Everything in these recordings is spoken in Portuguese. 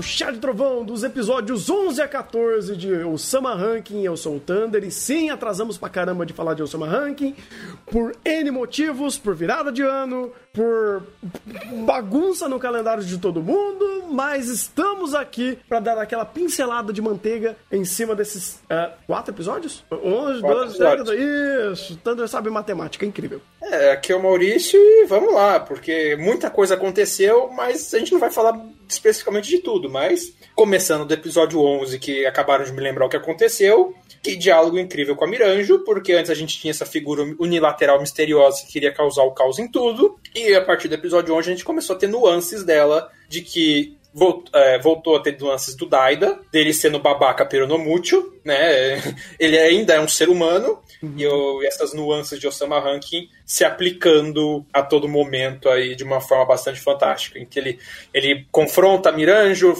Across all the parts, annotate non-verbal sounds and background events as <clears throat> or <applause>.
ao Chá de Trovão dos episódios 11 a 14 de Osama Ranking. Eu sou o Thunder e sim, atrasamos pra caramba de falar de Osama Ranking por N motivos, por virada de ano, por bagunça no calendário de todo mundo, mas estamos aqui para dar aquela pincelada de manteiga em cima desses uh, quatro episódios? 11, 12, 13, isso. Thunder sabe matemática, incrível. É, aqui é o Maurício e vamos lá, porque muita coisa aconteceu, mas a gente não vai falar especificamente de tudo, mas começando do episódio 11, que acabaram de me lembrar o que aconteceu, que diálogo incrível com a Miranjo, porque antes a gente tinha essa figura unilateral misteriosa que queria causar o caos em tudo, e a partir do episódio 11 a gente começou a ter nuances dela de que Voltou, é, voltou, a ter nuances do Daida, dele sendo babaca peronomútil, né? <laughs> Ele ainda é um ser humano, uhum. e, eu, e, essas nuances de Osama Rankin se aplicando a todo momento aí de uma forma bastante fantástica, em que ele, ele confronta a Miranjo,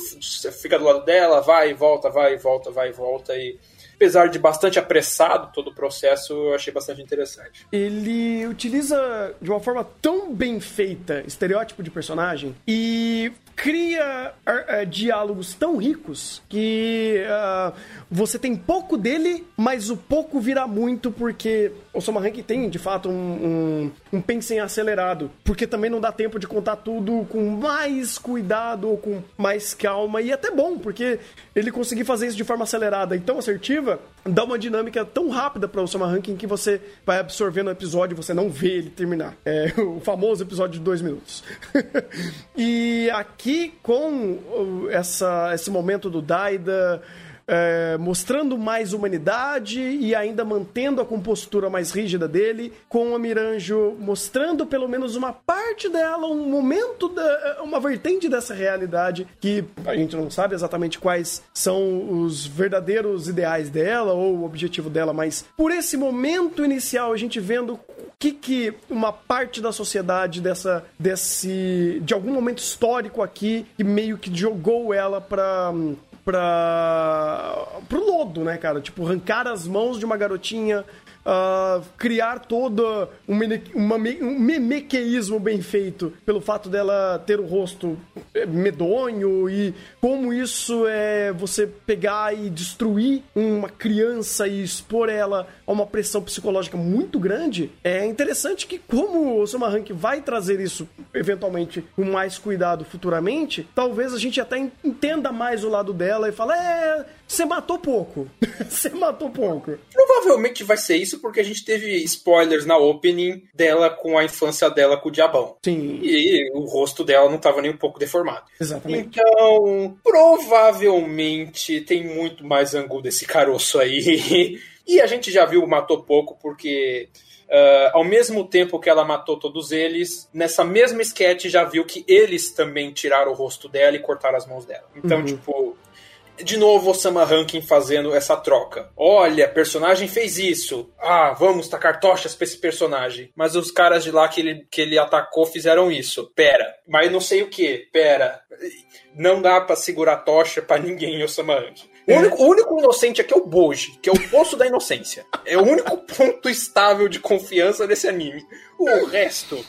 fica do lado dela, vai e volta, vai e volta, vai e volta, e apesar de bastante apressado todo o processo, eu achei bastante interessante. Ele utiliza de uma forma tão bem feita estereótipo de personagem e cria uh, diálogos tão ricos que uh, você tem pouco dele, mas o pouco vira muito porque o Soma Rank tem de fato um, um, um pensem acelerado, porque também não dá tempo de contar tudo com mais cuidado ou com mais calma e é até bom porque ele conseguir fazer isso de forma acelerada e tão assertiva dá uma dinâmica tão rápida para o Soma Ranking que você vai absorvendo o episódio e você não vê ele terminar. É o famoso episódio de dois minutos. <laughs> e aqui, com essa, esse momento do Daida é, mostrando mais humanidade e ainda mantendo a compostura mais rígida dele, com a Miranjo mostrando pelo menos uma parte dela, um momento, da, uma vertente dessa realidade que a gente não sabe exatamente quais são os verdadeiros ideais dela ou o objetivo dela, mas por esse momento inicial a gente vendo o que, que uma parte da sociedade dessa desse de algum momento histórico aqui que meio que jogou ela para pra, pro lodo, né, cara? Tipo, arrancar as mãos de uma garotinha, uh, criar todo um, memequeísmo bem feito pelo fato dela ter o rosto eh, medonho e como isso é você pegar e destruir uma criança e expor ela a uma pressão psicológica muito grande, é interessante que como o Soma Rank vai trazer isso eventualmente com mais cuidado futuramente, talvez a gente até entenda mais o lado dela e fala, é, você matou pouco. <laughs> Você matou pouco. Provavelmente vai ser isso porque a gente teve spoilers na opening dela com a infância dela com o diabão. Sim. E o rosto dela não estava nem um pouco deformado. Exatamente. Então, provavelmente tem muito mais ângulo desse caroço aí. <laughs> E a gente já viu matou pouco porque Uh, ao mesmo tempo que ela matou todos eles, nessa mesma sketch já viu que eles também tiraram o rosto dela e cortaram as mãos dela. Então, uhum. tipo, de novo o Sama Rankin fazendo essa troca. Olha, personagem fez isso. Ah, vamos tacar tochas pra esse personagem. Mas os caras de lá que ele, que ele atacou fizeram isso. Pera, mas não sei o que. Pera. Não dá para segurar tocha para ninguém, o Sama Rankin. O único, o único, inocente aqui é o Boji, que é o poço da inocência. É o único ponto estável de confiança desse anime. O resto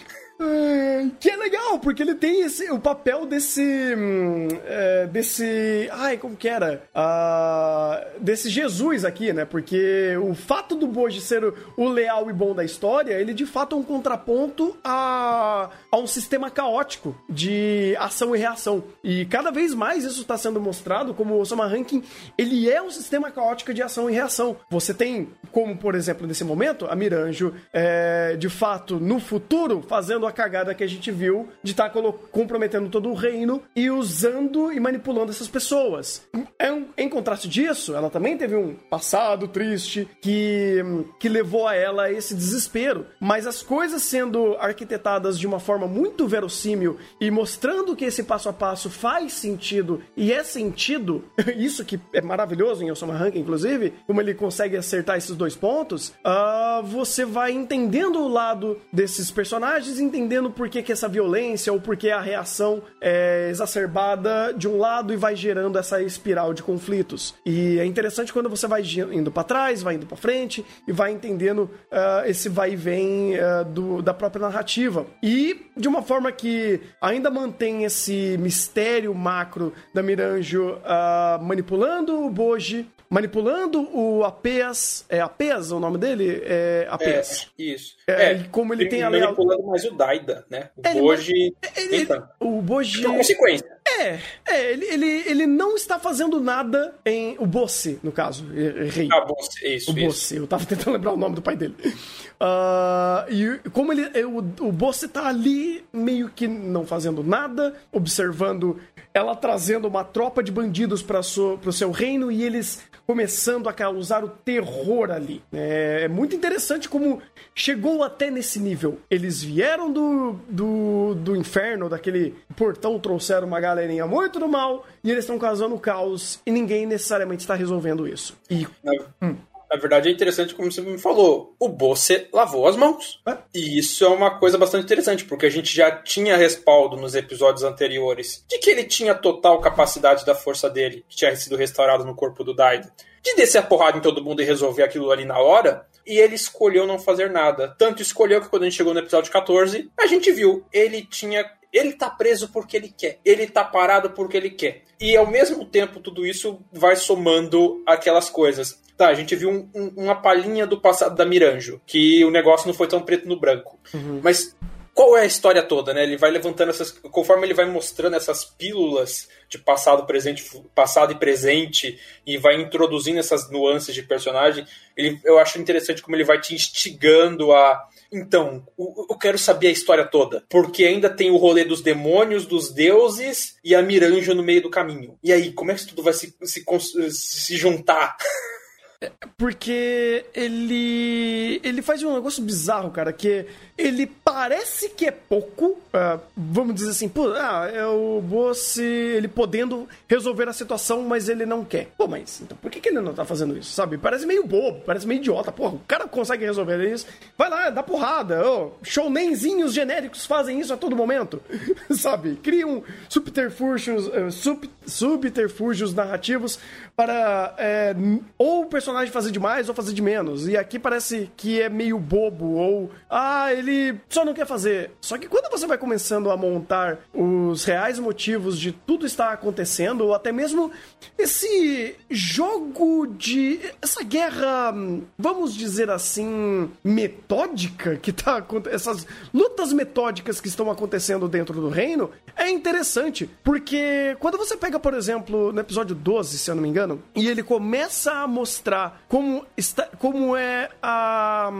que é legal, porque ele tem esse, o papel desse. Hum, é, desse. Ai, como que era? Uh, desse Jesus aqui, né? Porque o fato do Boji ser o, o, leal e bom da história, ele de fato é um contraponto a, a um sistema caótico de ação e reação. E cada vez mais isso está sendo mostrado como o Osama Ranking, ele é um sistema caótico de ação e reação. Você tem, como por exemplo nesse momento, a Miranjo, é, de fato, no futuro, fazendo a cagada que a gente viu de estar tá comprometendo todo o reino e usando e manipulando essas pessoas. Em, em contraste disso, ela também teve um passado triste que, que levou a ela a esse desespero. Mas as coisas sendo arquitetadas de uma forma muito verossímil e mostrando que esse passo a passo faz sentido e é sentido, <laughs> isso que é maravilhoso em Osama Rank, inclusive, como ele consegue acertar esses dois pontos, uh, você vai entendendo o lado desses personagens, entendendo por que, que essa violência ou por que a reação é exacerbada de um lado e vai gerando essa espiral de conflitos. E é interessante quando você vai indo para trás, vai indo para frente e vai entendendo uh, esse vai e vem uh, do, da própria narrativa. E de uma forma que ainda mantém esse mistério macro da Miranjo uh, manipulando o Boji, manipulando o Apeas. É Apeas o nome dele? É Apeas. É, isso. É, é, como ele tem a Manipulando mais o Daida, né? O é, Boji. Ele, ele, o Boji. Por consequência. É, é ele, ele, ele não está fazendo nada em. O Bosse, no caso. Errei. Ah, Bosse, isso. O Bosse, eu tava tentando lembrar o nome do pai dele. Uh, e como ele. O, o Bosse tá ali meio que não fazendo nada, observando ela trazendo uma tropa de bandidos para o seu reino e eles começando a causar o terror ali. É, é, muito interessante como chegou até nesse nível. Eles vieram do, do, do inferno, daquele portão, trouxeram uma galerinha muito do mal e eles estão causando caos e ninguém necessariamente está resolvendo isso. E. Hum. Na verdade, é interessante, como você me falou, o Bosse lavou as mãos. É. E isso é uma coisa bastante interessante, porque a gente já tinha respaldo nos episódios anteriores de que ele tinha total capacidade da força dele, que tinha sido restaurado no corpo do Daido, de descer a porrada em todo mundo e resolver aquilo ali na hora, e ele escolheu não fazer nada. Tanto escolheu que quando a gente chegou no episódio 14, a gente viu, ele tinha ele tá preso porque ele quer. Ele tá parado porque ele quer. E ao mesmo tempo, tudo isso vai somando aquelas coisas. Tá, a gente viu um, um, uma palhinha do passado da Miranjo, que o negócio não foi tão preto no branco. Uhum. Mas qual é a história toda, né? Ele vai levantando essas. Conforme ele vai mostrando essas pílulas de passado, presente, passado e presente, e vai introduzindo essas nuances de personagem, ele, eu acho interessante como ele vai te instigando a. Então, eu quero saber a história toda. Porque ainda tem o rolê dos demônios, dos deuses e a Miranjo no meio do caminho. E aí, como é que isso tudo vai se, se, se juntar? <laughs> Porque ele. Ele faz um negócio bizarro, cara, que ele parece que é pouco. Uh, vamos dizer assim, pô, ah, é o boss ele podendo resolver a situação, mas ele não quer. Pô, mas então por que, que ele não tá fazendo isso, sabe? Parece meio bobo, parece meio idiota. Porra, o cara consegue resolver isso. Vai lá, dá porrada. Oh, shonenzinhos genéricos fazem isso a todo momento, <laughs> sabe? Criam subterfúgios, uh, sub, subterfúgios narrativos para é, ou o personagem fazer demais ou fazer de menos. E aqui parece que é meio bobo, ou ah, ele só não quer fazer. Só que quando você vai começando a montar os reais motivos de tudo estar acontecendo, ou até mesmo esse jogo de. essa guerra, vamos dizer assim, metódica que tá acontecendo. Essas lutas metódicas que estão acontecendo dentro do reino, é interessante. Porque quando você pega, por exemplo, no episódio 12, se eu não me engano, e ele começa a mostrar como, está, como é a,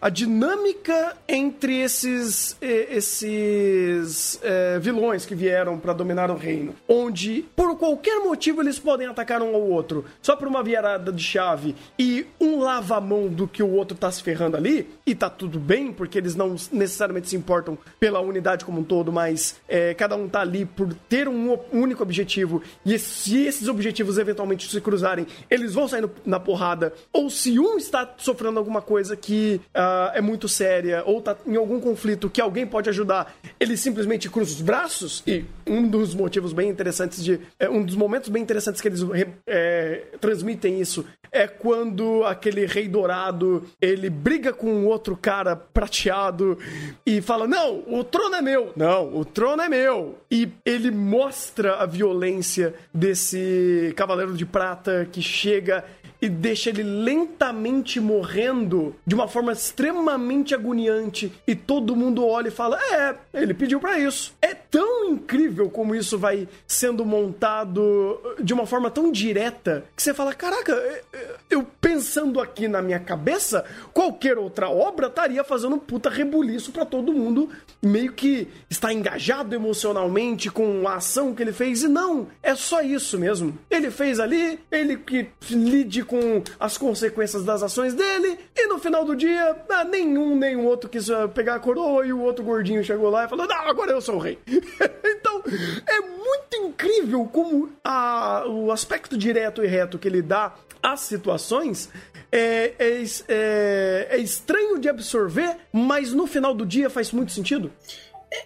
a dinâmica entre esses, esses é, vilões que vieram para dominar o reino. Onde, por qualquer motivo, eles podem atacar um ao outro, só por uma virada de chave, e um lava a mão do que o outro tá se ferrando ali, e tá tudo bem, porque eles não necessariamente se importam pela unidade como um todo, mas é, cada um tá ali por ter um único objetivo, e se esses objetivos eventualmente se cruzarem, eles vão sair na porrada. Ou se um está sofrendo alguma coisa que uh, é muito séria, ou tá em algum conflito que alguém pode ajudar, ele simplesmente cruza os braços. E um dos motivos bem interessantes de. É, um dos momentos bem interessantes que eles é, transmitem isso é quando aquele rei dourado ele briga com um outro cara prateado e fala: Não, o trono é meu. Não, o trono é meu. E ele mostra a violência desse cavaleiro de prata que chega e deixa ele lentamente morrendo de uma forma extremamente agoniante e todo mundo olha e fala: "É, ele pediu para isso". É tão incrível como isso vai sendo montado de uma forma tão direta que você fala: "Caraca, eu pensando aqui na minha cabeça, qualquer outra obra estaria fazendo puta rebuliço para todo mundo, meio que está engajado emocionalmente com a ação que ele fez e não, é só isso mesmo. Ele fez ali, ele que lide com as consequências das ações dele, e no final do dia, ah, nenhum nem o outro quis ah, pegar a coroa, e o outro gordinho chegou lá e falou: Não, agora eu sou o rei. <laughs> então, é muito incrível como a, o aspecto direto e reto que ele dá às situações é, é, é, é estranho de absorver, mas no final do dia faz muito sentido?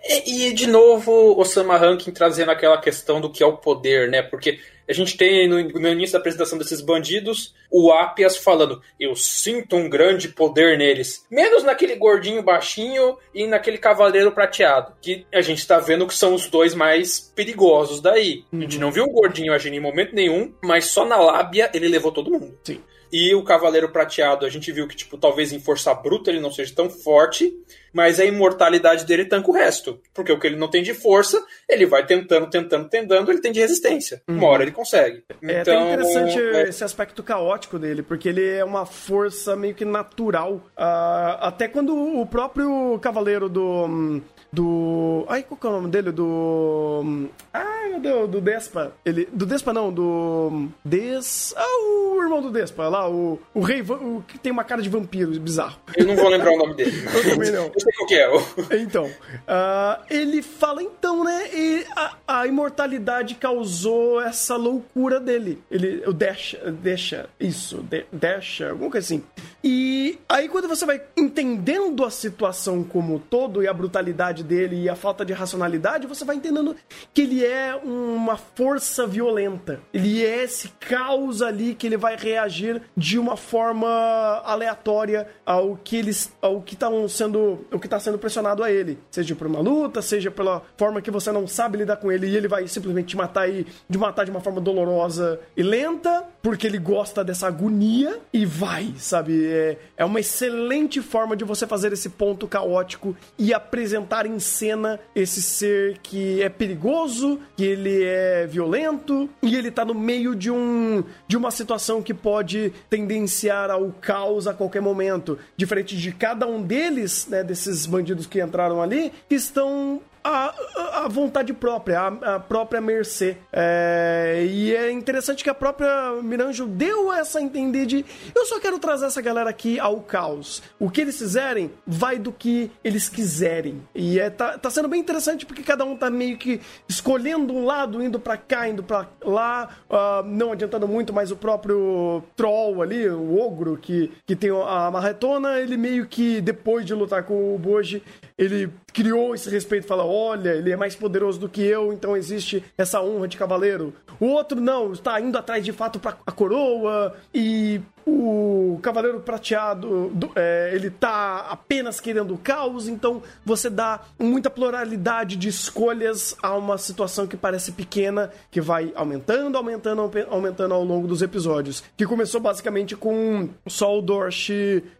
E, e, de novo, Osama Rankin trazendo aquela questão do que é o poder, né? Porque a gente tem no, no, início da apresentação desses bandidos o Apias falando: Eu sinto um grande poder neles. Menos naquele gordinho baixinho e naquele cavaleiro prateado. Que a gente está vendo que são os dois mais perigosos daí. Uhum. A gente uhum. não viu o gordinho agindo em momento nenhum, mas só na lábia ele levou todo mundo. Sim. E o Cavaleiro Prateado, a gente viu que, tipo, talvez em força bruta ele não seja tão forte, mas a imortalidade dele tanca o resto. Porque o que ele não tem de força, ele vai tentando, tentando, tentando, ele tem de resistência. Uhum. Uma hora ele consegue. É então, até interessante é... esse aspecto caótico dele, porque ele é uma força meio que natural. Uh, até quando o próprio Cavaleiro do. Do. Ai, qual que é o nome dele? Do. Ai, meu Deus, do Despa. Ele. Do Despa não, do. Des. Ah, o irmão do Despa, lá, o, o rei. O que tem uma cara de vampiro bizarro. Eu não vou lembrar o nome dele. <laughs> Eu também não. Eu sei qual que é. Então. Uh, ele fala então, né? E a, a, imortalidade causou essa loucura dele. Ele. O deixa. Deixa. Isso. De, deixa. Alguma coisa assim. E aí, quando você vai entendendo a situação como todo e a brutalidade dele e a falta de racionalidade, você vai entendendo que ele é uma força violenta. Ele é esse caos ali que ele vai reagir de uma forma aleatória ao que eles ao que está sendo o que tá sendo pressionado a ele, seja por uma luta, seja pela forma que você não sabe lidar com ele e ele vai simplesmente te matar e de matar de uma forma dolorosa e lenta, porque ele gosta dessa agonia e vai, sabe? É, é uma excelente forma de você fazer esse ponto caótico e apresentar em cena esse ser que é perigoso, que ele é violento e ele tá no meio de um de uma situação que pode tendenciar ao caos a qualquer momento. Diferente de cada um deles, né, desses bandidos que entraram ali, que estão a, vontade própria, a, própria mercê. É, e é interessante que a própria Miranjo deu essa entender de eu só quero trazer essa galera aqui ao caos. O que eles fizerem vai do que eles quiserem. E é, tá, tá sendo bem interessante porque cada um tá meio que escolhendo um lado, indo para cá, indo para lá, uh, não adiantando muito, mas o próprio Troll ali, o ogro que, que tem a marretona, ele meio que depois de lutar com o Boji, ele criou esse respeito fala: olha, ele é mais poderoso do que eu, então existe essa honra de cavaleiro. O outro não, está indo atrás de fato para a coroa e o Cavaleiro Prateado, é, ele tá apenas querendo o caos, então você dá muita pluralidade de escolhas a uma situação que parece pequena, que vai aumentando, aumentando, aumentando ao longo dos episódios. Que começou basicamente com só o Dorsch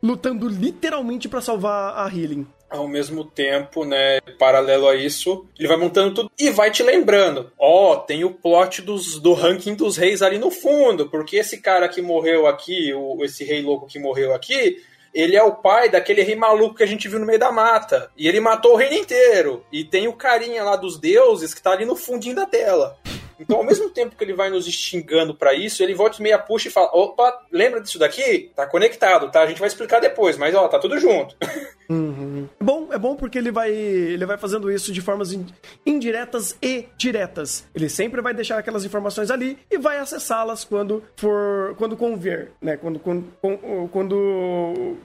lutando literalmente para salvar a Healing ao mesmo tempo, né, paralelo a isso, ele vai montando tudo e vai te lembrando, ó, oh, tem o plot dos, do ranking dos reis ali no fundo, porque esse cara que morreu aqui, o, esse rei louco que morreu aqui, ele é o pai daquele rei maluco que a gente viu no meio da mata. E ele matou o reino inteiro. E tem o carinha lá dos deuses que tá ali no fundinho da tela. Então, ao mesmo tempo que ele vai nos xingando para isso, ele volta e meia puxa e fala: opa, lembra disso daqui? Tá conectado, tá? A gente vai explicar depois, mas ó, tá tudo junto. <laughs> Uhum. Bom, é bom porque ele vai, ele vai fazendo isso de formas indiretas e diretas. Ele sempre vai deixar aquelas informações ali e vai acessá-las quando for, quando convier, né? Quando, quando, quando,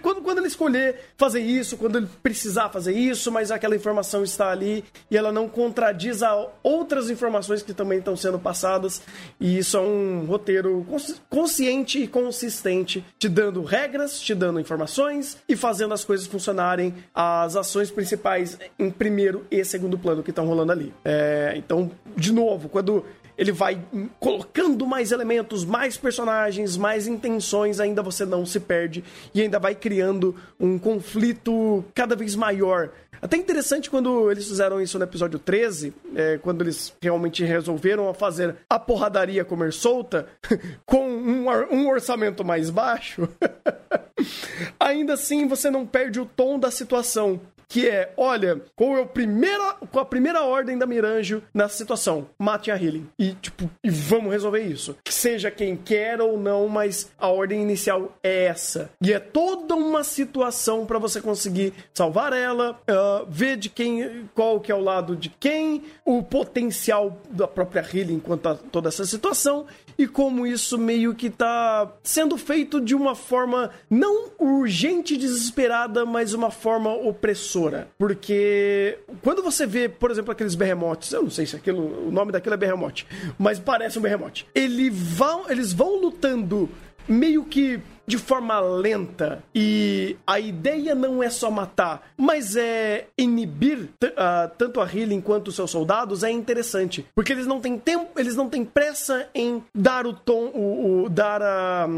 quando, quando ele escolher fazer isso, quando ele precisar fazer isso, mas aquela informação está ali e ela não contradiz a outras informações que também estão sendo passadas, e isso é um roteiro consciente e consistente, te dando regras, te dando informações e fazendo as coisas funcionarem, as ações principais em primeiro e segundo plano que estão rolando ali. É, então, de novo, quando ele vai colocando mais elementos, mais personagens, mais intenções, ainda você não se perde e ainda vai criando um conflito cada vez maior até interessante quando eles fizeram isso no episódio 13, é, quando eles realmente resolveram fazer a porradaria comer solta, <laughs> com um, um orçamento mais baixo. <laughs> Ainda assim, você não perde o tom da situação que é, olha, qual é a primeira, qual a primeira ordem da Miranjo nessa situação? Matem a Healing. E, tipo, e vamos resolver isso. Que seja quem quer ou não, mas a ordem inicial é essa. E é toda uma situação para você conseguir salvar ela, uh, ver de quem, qual que é o lado de quem, o potencial da própria Healing quanto a toda essa situação, e como isso meio que tá sendo feito de uma forma não urgente e desesperada, mas uma forma opressora. Porque quando você vê, por exemplo, aqueles berremotes, eu não sei se aquilo, o nome daquilo é berremote, mas parece um berremote. Ele vão, eles vão lutando meio que de forma lenta. E a ideia não é só matar, mas é inibir uh, tanto a Healing quanto os seus soldados é interessante, porque eles não têm tempo, eles não têm pressa em dar o tom, o, o dar a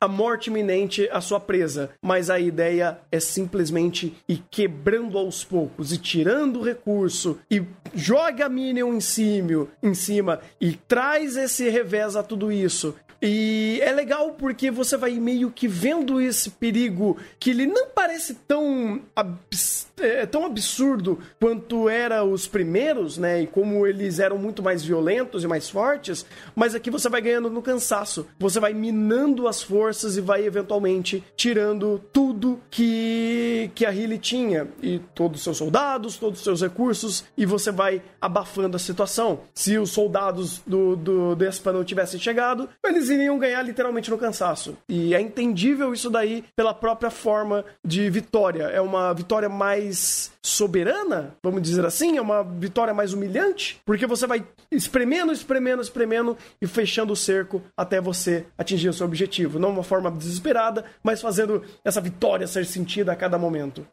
a morte iminente à sua presa, mas a ideia é simplesmente ir quebrando aos poucos e tirando o recurso e joga a Minion em cima, em cima e traz esse revés a tudo isso e é legal porque você vai meio que vendo esse perigo que ele não parece tão, abs é, tão absurdo quanto era os primeiros, né? E como eles eram muito mais violentos e mais fortes, mas aqui você vai ganhando no cansaço. Você vai minando as forças e vai eventualmente tirando tudo que, que a Hilly tinha. E todos os seus soldados, todos os seus recursos, e você vai abafando a situação. Se os soldados do, do Despa não tivessem chegado, eles iriam ganhar literalmente no cansaço. E é entendível isso daí pela própria forma de vitória. É uma vitória mais soberana, vamos dizer assim, é uma vitória mais humilhante, porque você vai espremendo, espremendo, espremendo e fechando o cerco até você atingir o seu objetivo. Não uma forma desesperada, mas fazendo essa vitória ser sentida a cada momento.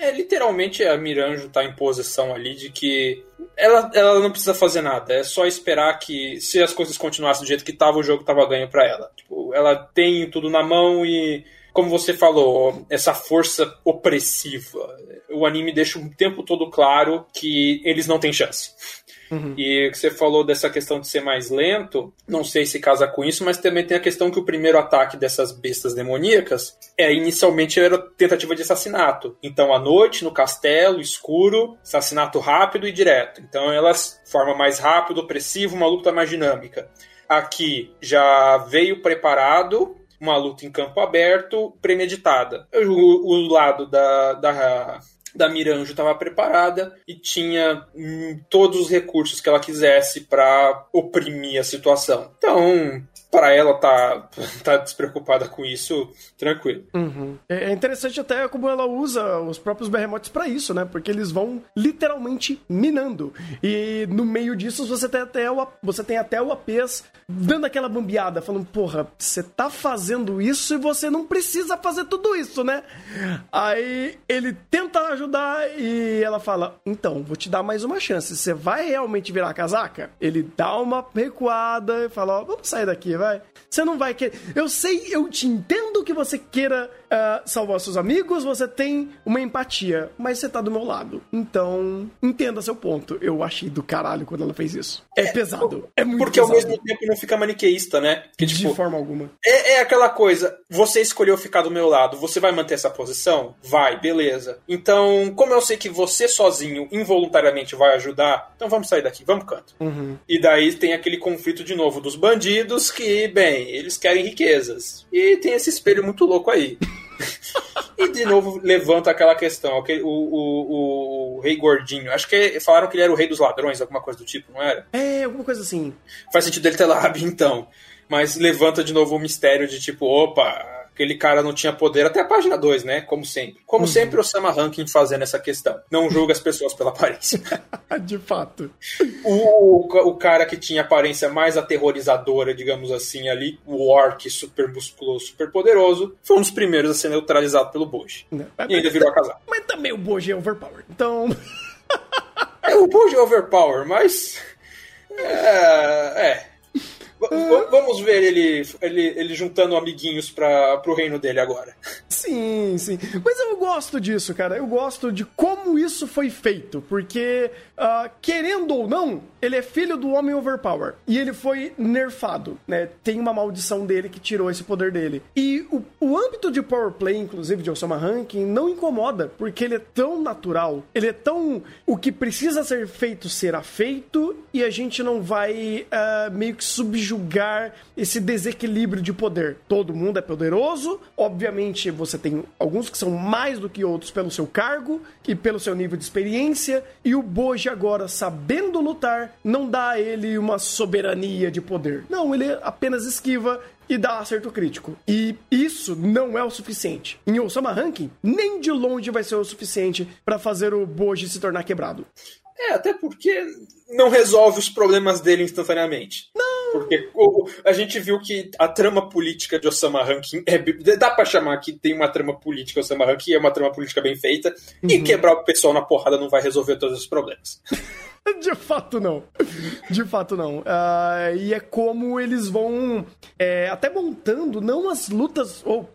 É, literalmente a Miranjo tá em posição ali de que ela, ela não precisa fazer nada, é só esperar que se as coisas continuassem do jeito que tava, o jogo tava ganho para ela. Tipo, ela tem tudo na mão e como você falou, essa força opressiva. O anime deixa o tempo todo claro que eles não têm chance. Uhum. E que você falou dessa questão de ser mais lento, não sei se casa com isso, mas também tem a questão que o primeiro ataque dessas bestas demoníacas é inicialmente era tentativa de assassinato. Então, à noite, no castelo, escuro, assassinato rápido e direto. Então, elas forma mais rápido, opressivo, uma luta mais dinâmica. Aqui já veio preparado, uma luta em campo aberto, premeditada. O, o lado da, da da Miranjo estava preparada e tinha hum, todos os recursos que ela quisesse para oprimir a situação. Então, para ela tá, <laughs> tá despreocupada com isso, tranquilo. Uhum. É, é interessante até como ela usa os próprios berremotes para isso, né? Porque eles vão literalmente minando. E no meio disso você tem até o, você tem até o APs dando aquela bambeada, falando, porra, você tá fazendo isso e você não precisa fazer tudo isso, né? Aí ele tenta ajudar e ela fala, então, vou te dar mais uma chance. Você vai realmente virar casaca? Ele dá uma recuada e fala, ó, vamos sair daqui, vai. Você não vai querer. Eu sei, eu te entendo que você queira uh, salvar seus amigos, você tem uma empatia, mas você tá do meu lado. Então, entenda seu ponto. Eu achei do caralho quando ela fez isso. É, é pesado. É muito Porque pesado. ao mesmo tempo não fica maniqueísta, né? Que, tipo, De forma alguma. É, é aquela coisa, você escolheu ficar do meu lado, você vai manter essa posição? Vai, beleza. Então, como eu sei que você sozinho, involuntariamente, vai ajudar, então vamos sair daqui, vamos canto. Uhum. E daí tem aquele conflito de novo dos bandidos que, bem, eles querem riquezas. E tem esse espelho muito louco aí. E de novo levanta aquela questão, o, o, o, rei gordinho. Acho que falaram que ele era o rei dos ladrões, alguma coisa do tipo, não era? É, alguma coisa assim. Faz sentido ele ter lábio, <laughs> então. Mas levanta de novo o mistério de tipo, opa, aquele cara não tinha poder até a página 2, né? Como sempre. Como uhum. sempre, o Sama Rankin fazendo essa questão. Não julga as pessoas pela aparência. <laughs> De fato. O, o, cara que tinha aparência mais aterrorizadora, digamos assim, ali, o Orc super musculoso, super poderoso, foi um dos primeiros a ser neutralizado pelo Boji. E ainda virou a casar. Mas também o Boji é overpowered. Então. é, o Boji é overpower, mas. É. é vamos ver ele, ele, ele juntando amiguinhos para pro reino dele agora. <laughs> Sim, sim. Mas eu gosto disso, cara. Eu gosto de como isso foi feito. Porque, uh, querendo ou não, ele é filho do Homem Overpower. E ele foi nerfado, né? Tem uma maldição dele que tirou esse poder dele. E o, o âmbito de power play, inclusive, de Osama Ranking, não incomoda. Porque ele é tão natural. Ele é tão... O que precisa ser feito será feito. E a gente não vai uh, meio que subjugar subjugar esse desequilíbrio de poder. Todo mundo é poderoso, obviamente você tem alguns que são mais do que outros pelo seu cargo e pelo seu nível de experiência, e o Boji agora, sabendo lutar, não dá a ele uma soberania de poder. Não, ele apenas esquiva e dá acerto crítico. E isso não é o suficiente. Em Osama Ranking, nem de longe vai ser o suficiente para fazer o Boji se tornar quebrado. É, até porque não resolve os problemas dele instantaneamente. Porque a gente viu que a trama política de Osama Rankin é, dá pra chamar que tem uma trama política Osama Rankin, é uma trama política bem feita, uhum. e quebrar o pessoal na porrada não vai resolver todos os problemas. <laughs> <laughs> De fato, não. De fato, não. Uh, e é como eles vão é, até montando, não as lutas, ou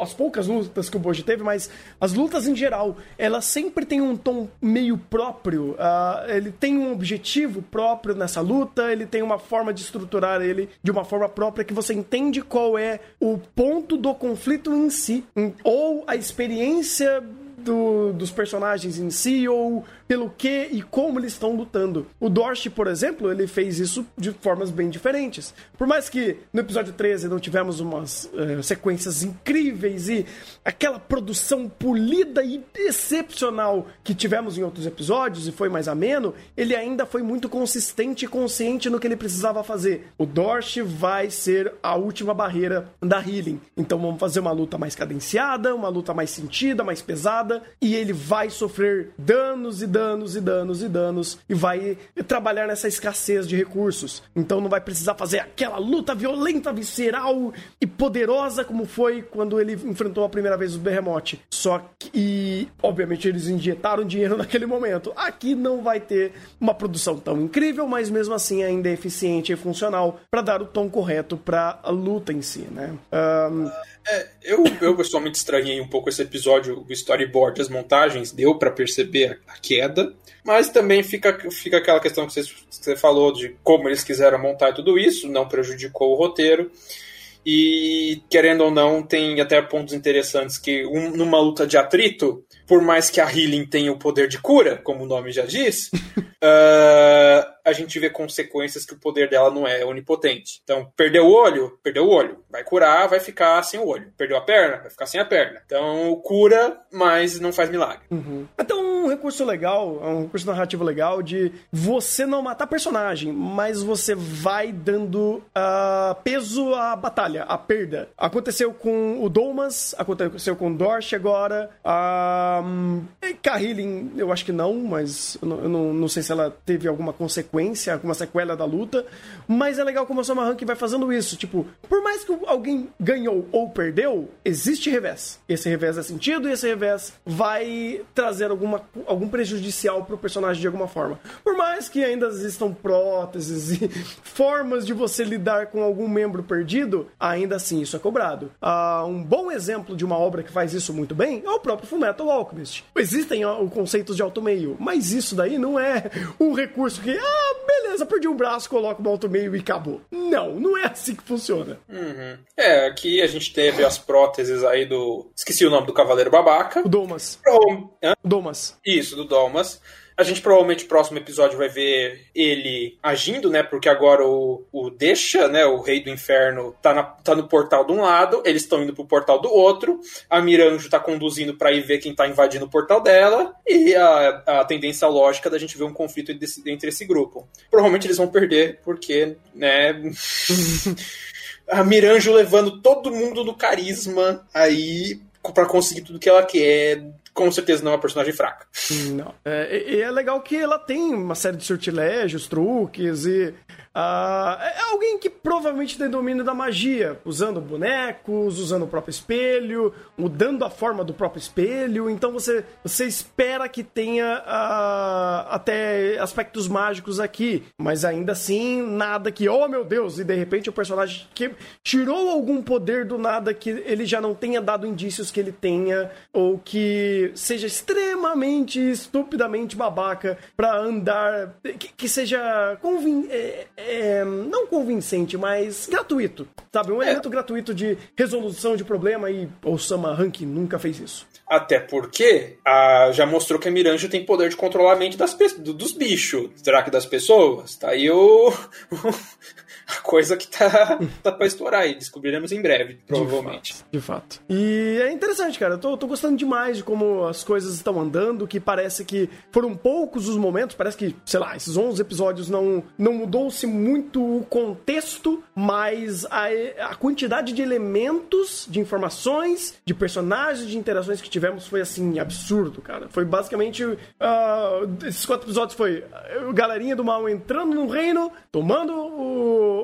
as poucas lutas que o Boji teve, mas as lutas em geral. Elas sempre têm um tom meio próprio. Uh, ele tem um objetivo próprio nessa luta, ele tem uma forma de estruturar ele de uma forma própria que você entende qual é o ponto do conflito em si, ou a experiência do, dos personagens em si ou pelo que e como eles estão lutando. O Dorsch, por exemplo, ele fez isso de formas bem diferentes. Por mais que no episódio 13 não tivemos umas uh, sequências incríveis e aquela produção polida e excepcional que tivemos em outros episódios e foi mais ameno, ele ainda foi muito consistente e consciente no que ele precisava fazer. O Dorsch vai ser a última barreira da healing. Então vamos fazer uma luta mais cadenciada, uma luta mais sentida, mais pesada e ele vai sofrer danos e danos e danos e danos e vai trabalhar nessa escassez de recursos. Então não vai precisar fazer aquela luta violenta, visceral e poderosa como foi quando ele enfrentou a primeira vez o Behemoth. Só que, obviamente, eles injetaram dinheiro <laughs> naquele momento. Aqui não vai ter uma produção tão incrível, mas mesmo assim ainda é eficiente e funcional para dar o tom correto para a luta em si, né? Um... É, eu, eu pessoalmente estranhei um pouco esse episódio, o storyboard, as montagens, deu para perceber a queda, mas também fica, fica aquela questão que você, você falou de como eles quiseram montar tudo isso, não prejudicou o roteiro. E, querendo ou não, tem até pontos interessantes que um, numa luta de atrito, por mais que a Healing tenha o poder de cura, como o nome já diz, uh, <laughs> a gente vê consequências que o poder dela não é onipotente. Então, perdeu o olho, perdeu o olho. Vai curar, vai ficar sem o olho. Perdeu a perna, vai ficar sem a perna. Então, cura, mas não faz milagre. Uhum. Então, um recurso legal, um recurso narrativo legal de você não matar personagem, mas você vai dando uh, peso à batalha, à perda. Aconteceu com o Domas, aconteceu com o Dorsch agora. Um, eu acho que não, mas eu não, eu não, não sei se ela teve alguma consequência sequência, uma sequela da luta, mas é legal como o Soma Rank vai fazendo isso. Tipo, por mais que alguém ganhou ou perdeu, existe revés. Esse revés é sentido e esse revés vai trazer alguma, algum prejudicial pro personagem de alguma forma. Por mais que ainda existam próteses e <laughs> formas de você lidar com algum membro perdido, ainda assim isso é cobrado. Uh, um bom exemplo de uma obra que faz isso muito bem é o próprio Fullmetal Alchemist. Existem uh, conceitos de alto meio, mas isso daí não é um recurso que, ah, beleza, perdi um braço, coloco o alto meio e acabou. Não, não é assim que funciona. Uhum. É, aqui a gente teve as próteses aí do. Esqueci o nome do Cavaleiro Babaca. O Domas. Pro... Domas. Isso, do Domas. A gente provavelmente, próximo episódio, vai ver ele agindo, né? Porque agora o, o Deixa, né? O Rei do Inferno, tá, na, tá no portal de um lado, eles estão indo pro portal do outro. A Miranjo tá conduzindo para ir ver quem tá invadindo o portal dela. E a, a tendência lógica da gente ver um conflito entre esse grupo. Provavelmente eles vão perder, porque, né? <laughs> a Miranjo levando todo mundo no carisma aí para conseguir tudo que ela quer com certeza não é uma personagem fraca. Não. É, e é legal que ela tem uma série de sortilégios, truques e Uh, é alguém que provavelmente tem domínio da magia, usando bonecos, usando o próprio espelho, mudando a forma do próprio espelho. Então você, você espera que tenha uh, até aspectos mágicos aqui, mas ainda assim, nada que, oh meu Deus, e de repente o personagem que tirou algum poder do nada que ele já não tenha dado indícios que ele tenha, ou que seja extremamente, estupidamente babaca para andar, que, que seja convin é, não convincente, mas gratuito. Sabe? Um é. elemento gratuito de resolução de problema e o Sama Rank nunca fez isso. Até porque a, já mostrou que a Miranjo tem poder de controlar a mente das, dos bichos. Será que das pessoas? Tá aí o, <laughs> <laughs> coisa que tá, tá pra estourar aí. Descobriremos em breve, provavelmente. De fato. De fato. E é interessante, cara. Eu tô, tô gostando demais de como as coisas estão andando, que parece que foram poucos os momentos, parece que, sei lá, esses 11 episódios não, não mudou-se muito o contexto, mas a, a quantidade de elementos, de informações, de personagens, de interações que tivemos foi, assim, absurdo, cara. Foi basicamente... Uh, esses quatro episódios foi galerinha do mal entrando no reino, tomando o,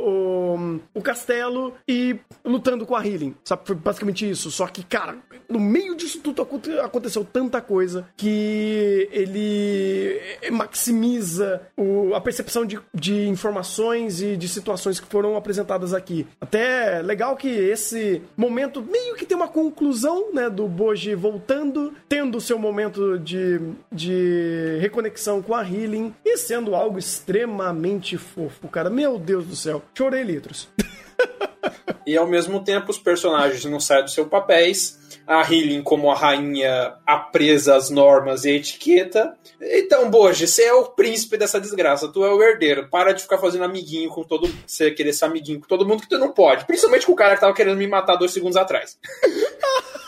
o, castelo e lutando com a Healing. Sabe? Foi basicamente isso. Só que, cara, no meio disso tudo aconteceu tanta coisa que ele maximiza o, a percepção de, de informações e de situações que foram apresentadas aqui. Até legal que esse momento meio que tem uma conclusão, né, do Boji voltando, tendo o seu momento de, de reconexão com a Healing e sendo algo extremamente fofo, cara. Meu Deus do céu. Chorei litros. <laughs> e ao mesmo tempo os personagens não saem dos seus papéis. A Healing como a rainha apresa às normas e etiqueta. Então, Boji, você é o príncipe dessa desgraça, tu é o herdeiro. Para de ficar fazendo amiguinho com todo mundo. Você querer ser amiguinho com todo mundo que tu não pode. Principalmente com o cara que tava querendo me matar dois segundos atrás. <laughs>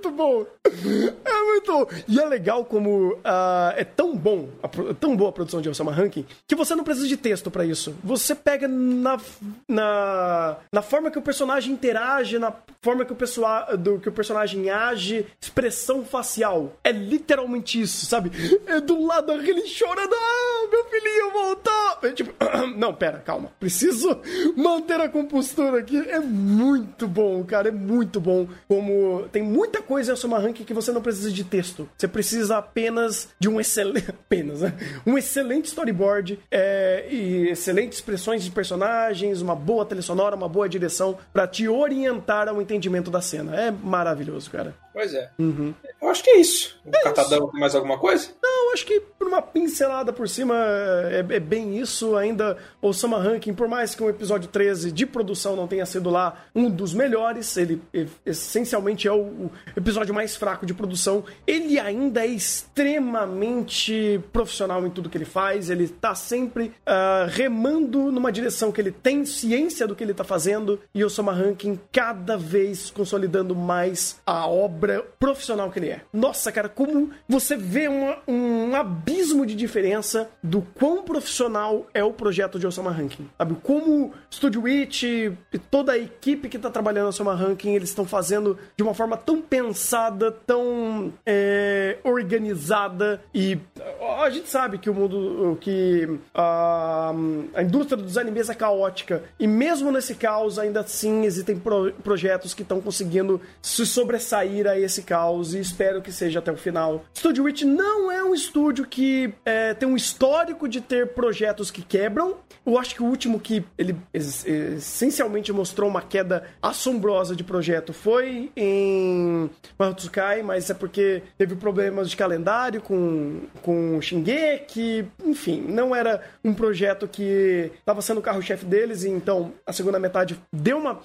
muito bom. É muito bom. E é legal como uh, é tão bom, tão boa a produção de Osama Ranking, que você não precisa de texto para isso. Você pega na, na, na forma que o personagem interage, na forma que o, pessoal, do, que o personagem age, expressão facial. É literalmente isso, sabe? É do lado ele chorando, ah, meu filhinho voltou. É tipo, <clears throat> não, pera, calma. Preciso <laughs> manter a compostura aqui. É muito bom, cara, é muito bom. Como tem muita coisa em Osama Ranking que você não precisa de texto. Você precisa apenas de um excelente. <laughs> apenas, né? Um excelente storyboard é, e excelentes expressões de personagens, uma boa trilha sonora, uma boa direção para te orientar ao entendimento da cena. É maravilhoso, cara. Pois é. Uhum. Eu acho que é isso. O é Catadão tem mais alguma coisa? Não, acho que por uma pincelada por cima é, é bem isso. Ainda o Sama Ranking, por mais que o episódio 13 de produção não tenha sido lá um dos melhores, ele essencialmente é o, o episódio mais fraco de produção. Ele ainda é extremamente profissional em tudo que ele faz. Ele tá sempre uh, remando numa direção que ele tem ciência do que ele tá fazendo. E o Sama Ranking cada vez consolidando mais a obra profissional que ele é. Nossa, cara, como você vê uma, um abismo de diferença do quão profissional é o projeto de Osama Ranking. Sabe? Como Studio Witch e toda a equipe que está trabalhando no Osama Ranking, eles estão fazendo de uma forma tão pensada, tão é, organizada e a gente sabe que o mundo, que a, a indústria dos animes é caótica e mesmo nesse caos ainda assim existem pro, projetos que estão conseguindo se sobressair a esse caos e espero que seja até o final. Studio Witch não é um estúdio que é, tem um histórico de ter projetos que quebram. Eu acho que o último que ele essencialmente mostrou uma queda assombrosa de projeto foi em Mahotsukai, mas é porque teve problemas de calendário com, com Shingeki, enfim, não era um projeto que estava sendo o carro-chefe deles, e então a segunda metade deu uma,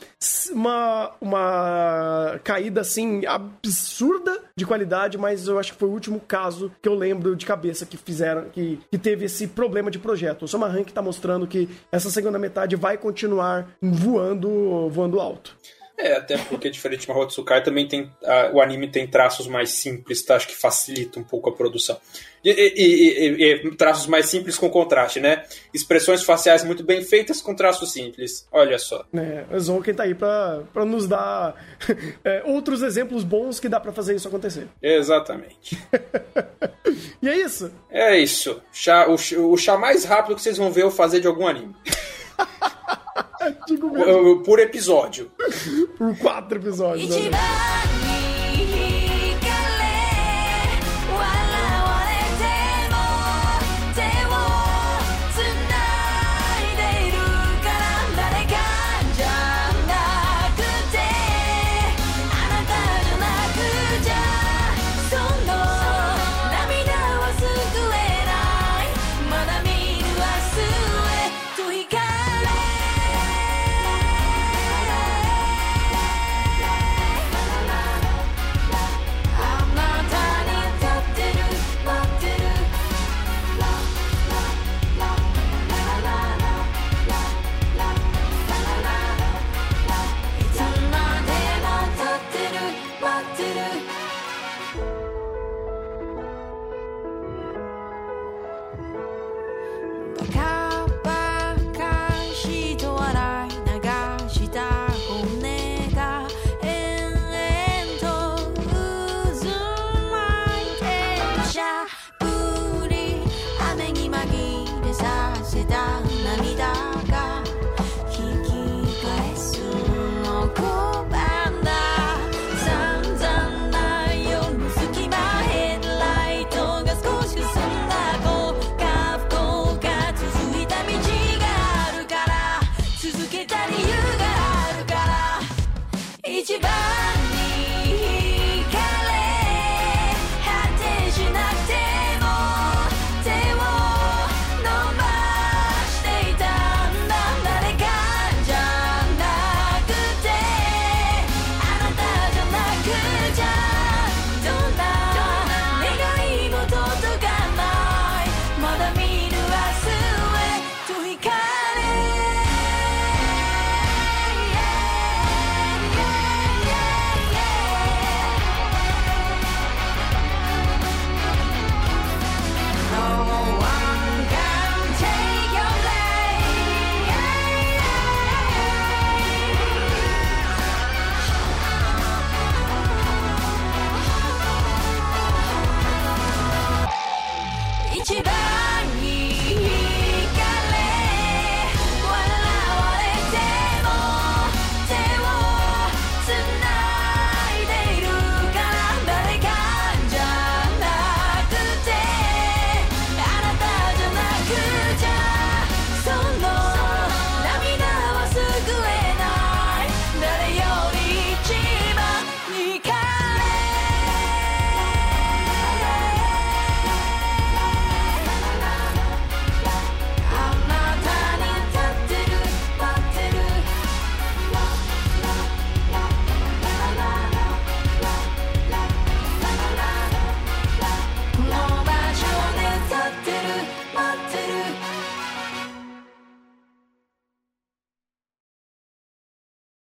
uma, uma caída assim absurda de qualidade, mas eu acho que foi o último caso que eu lembro de cabeça que fizeram, que, que teve esse problema de projeto. O Soma Rank tá mostrando que essa segunda metade vai continuar voando, voando alto. É, até porque diferente de Mahotsukai também tem a, o anime tem traços mais simples, tá? Acho que facilita um pouco a produção. E, e, e, e, traços mais simples com contraste, né? Expressões faciais muito bem feitas com traços simples. Olha só. É, o Zonken tá aí pra, pra nos dar <laughs> é, outros exemplos bons que dá para fazer isso acontecer. Exatamente. <laughs> e é isso? É isso. Chá, o, o chá mais rápido que vocês vão ver eu fazer de algum anime. <laughs> <laughs> Digo mesmo. Por episódio. Por quatro episódios. Né?